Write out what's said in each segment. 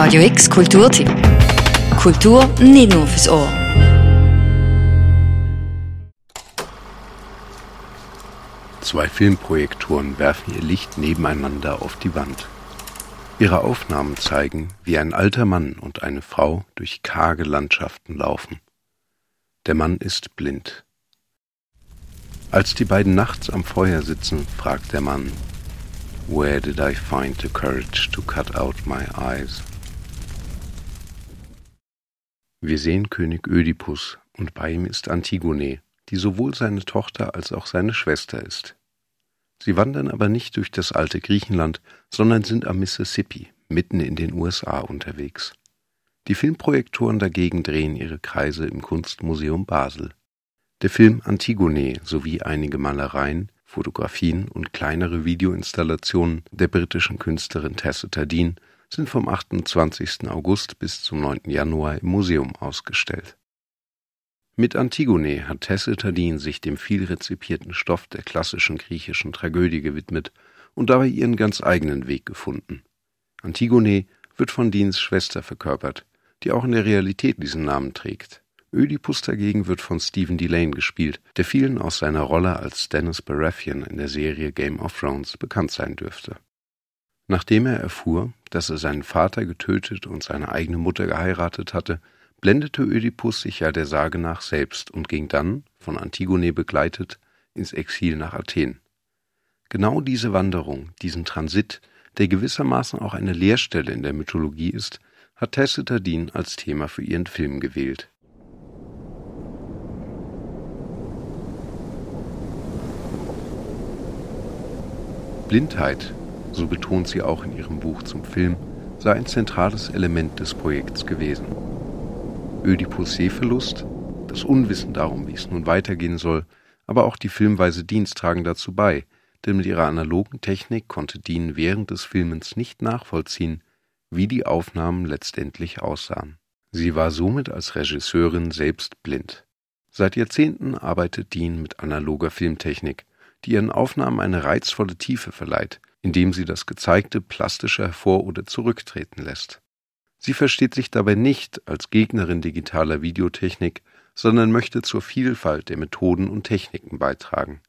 Radio X Kulturtipp. Kultur nicht nur fürs Ohr. Zwei Filmprojektoren werfen ihr Licht nebeneinander auf die Wand. Ihre Aufnahmen zeigen, wie ein alter Mann und eine Frau durch karge Landschaften laufen. Der Mann ist blind. Als die beiden nachts am Feuer sitzen, fragt der Mann, Where did I find the courage to cut out my eyes? Wir sehen König Ödipus und bei ihm ist Antigone, die sowohl seine Tochter als auch seine Schwester ist. Sie wandern aber nicht durch das alte Griechenland, sondern sind am Mississippi, mitten in den USA unterwegs. Die Filmprojektoren dagegen drehen ihre Kreise im Kunstmuseum Basel. Der Film Antigone sowie einige Malereien, Fotografien und kleinere Videoinstallationen der britischen Künstlerin Tacita Dean sind vom 28. August bis zum 9. Januar im Museum ausgestellt. Mit Antigone hat Tacita Dean sich dem viel rezipierten Stoff der klassischen griechischen Tragödie gewidmet und dabei ihren ganz eigenen Weg gefunden. Antigone wird von Deans Schwester verkörpert, die auch in der Realität diesen Namen trägt. Ödipus dagegen wird von Stephen Delane gespielt, der vielen aus seiner Rolle als Dennis Baratheon in der Serie Game of Thrones bekannt sein dürfte. Nachdem er erfuhr, dass er seinen Vater getötet und seine eigene Mutter geheiratet hatte, blendete Ödipus sich ja der Sage nach selbst und ging dann, von Antigone begleitet, ins Exil nach Athen. Genau diese Wanderung, diesen Transit, der gewissermaßen auch eine Leerstelle in der Mythologie ist, hat Tacita Dean als Thema für ihren Film gewählt. Blindheit, so betont sie auch in ihrem Buch zum Film, sei ein zentrales Element des Projekts gewesen. Ödipus Sehverlust, das Unwissen darum, wie es nun weitergehen soll, aber auch die filmweise Dienst tragen dazu bei, denn mit ihrer analogen Technik konnte Dean während des Filmens nicht nachvollziehen, wie die Aufnahmen letztendlich aussahen. Sie war somit als Regisseurin selbst blind. Seit Jahrzehnten arbeitet Dean mit analoger Filmtechnik, die ihren Aufnahmen eine reizvolle Tiefe verleiht, indem sie das Gezeigte plastischer hervor- oder zurücktreten lässt. Sie versteht sich dabei nicht als Gegnerin digitaler Videotechnik, sondern möchte zur Vielfalt der Methoden und Techniken beitragen.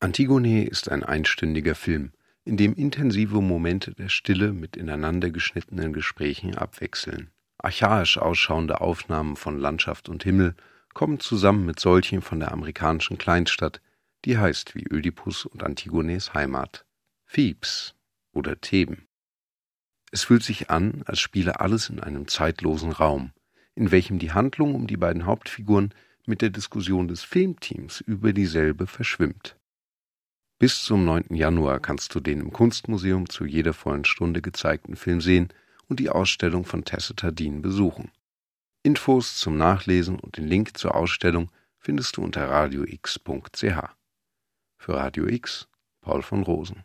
Antigone ist ein einstündiger Film, in dem intensive Momente der Stille mit ineinander geschnittenen Gesprächen abwechseln. Archaisch ausschauende Aufnahmen von Landschaft und Himmel kommen zusammen mit solchen von der amerikanischen Kleinstadt, die heißt wie Ödipus und Antigones Heimat. Thebes oder Theben. Es fühlt sich an, als spiele alles in einem zeitlosen Raum, in welchem die Handlung um die beiden Hauptfiguren mit der Diskussion des Filmteams über dieselbe verschwimmt. Bis zum 9. Januar kannst du den im Kunstmuseum zu jeder vollen Stunde gezeigten Film sehen und die Ausstellung von Tacita Dean besuchen. Infos zum Nachlesen und den Link zur Ausstellung findest du unter radiox.ch. Für Radio X, Paul von Rosen.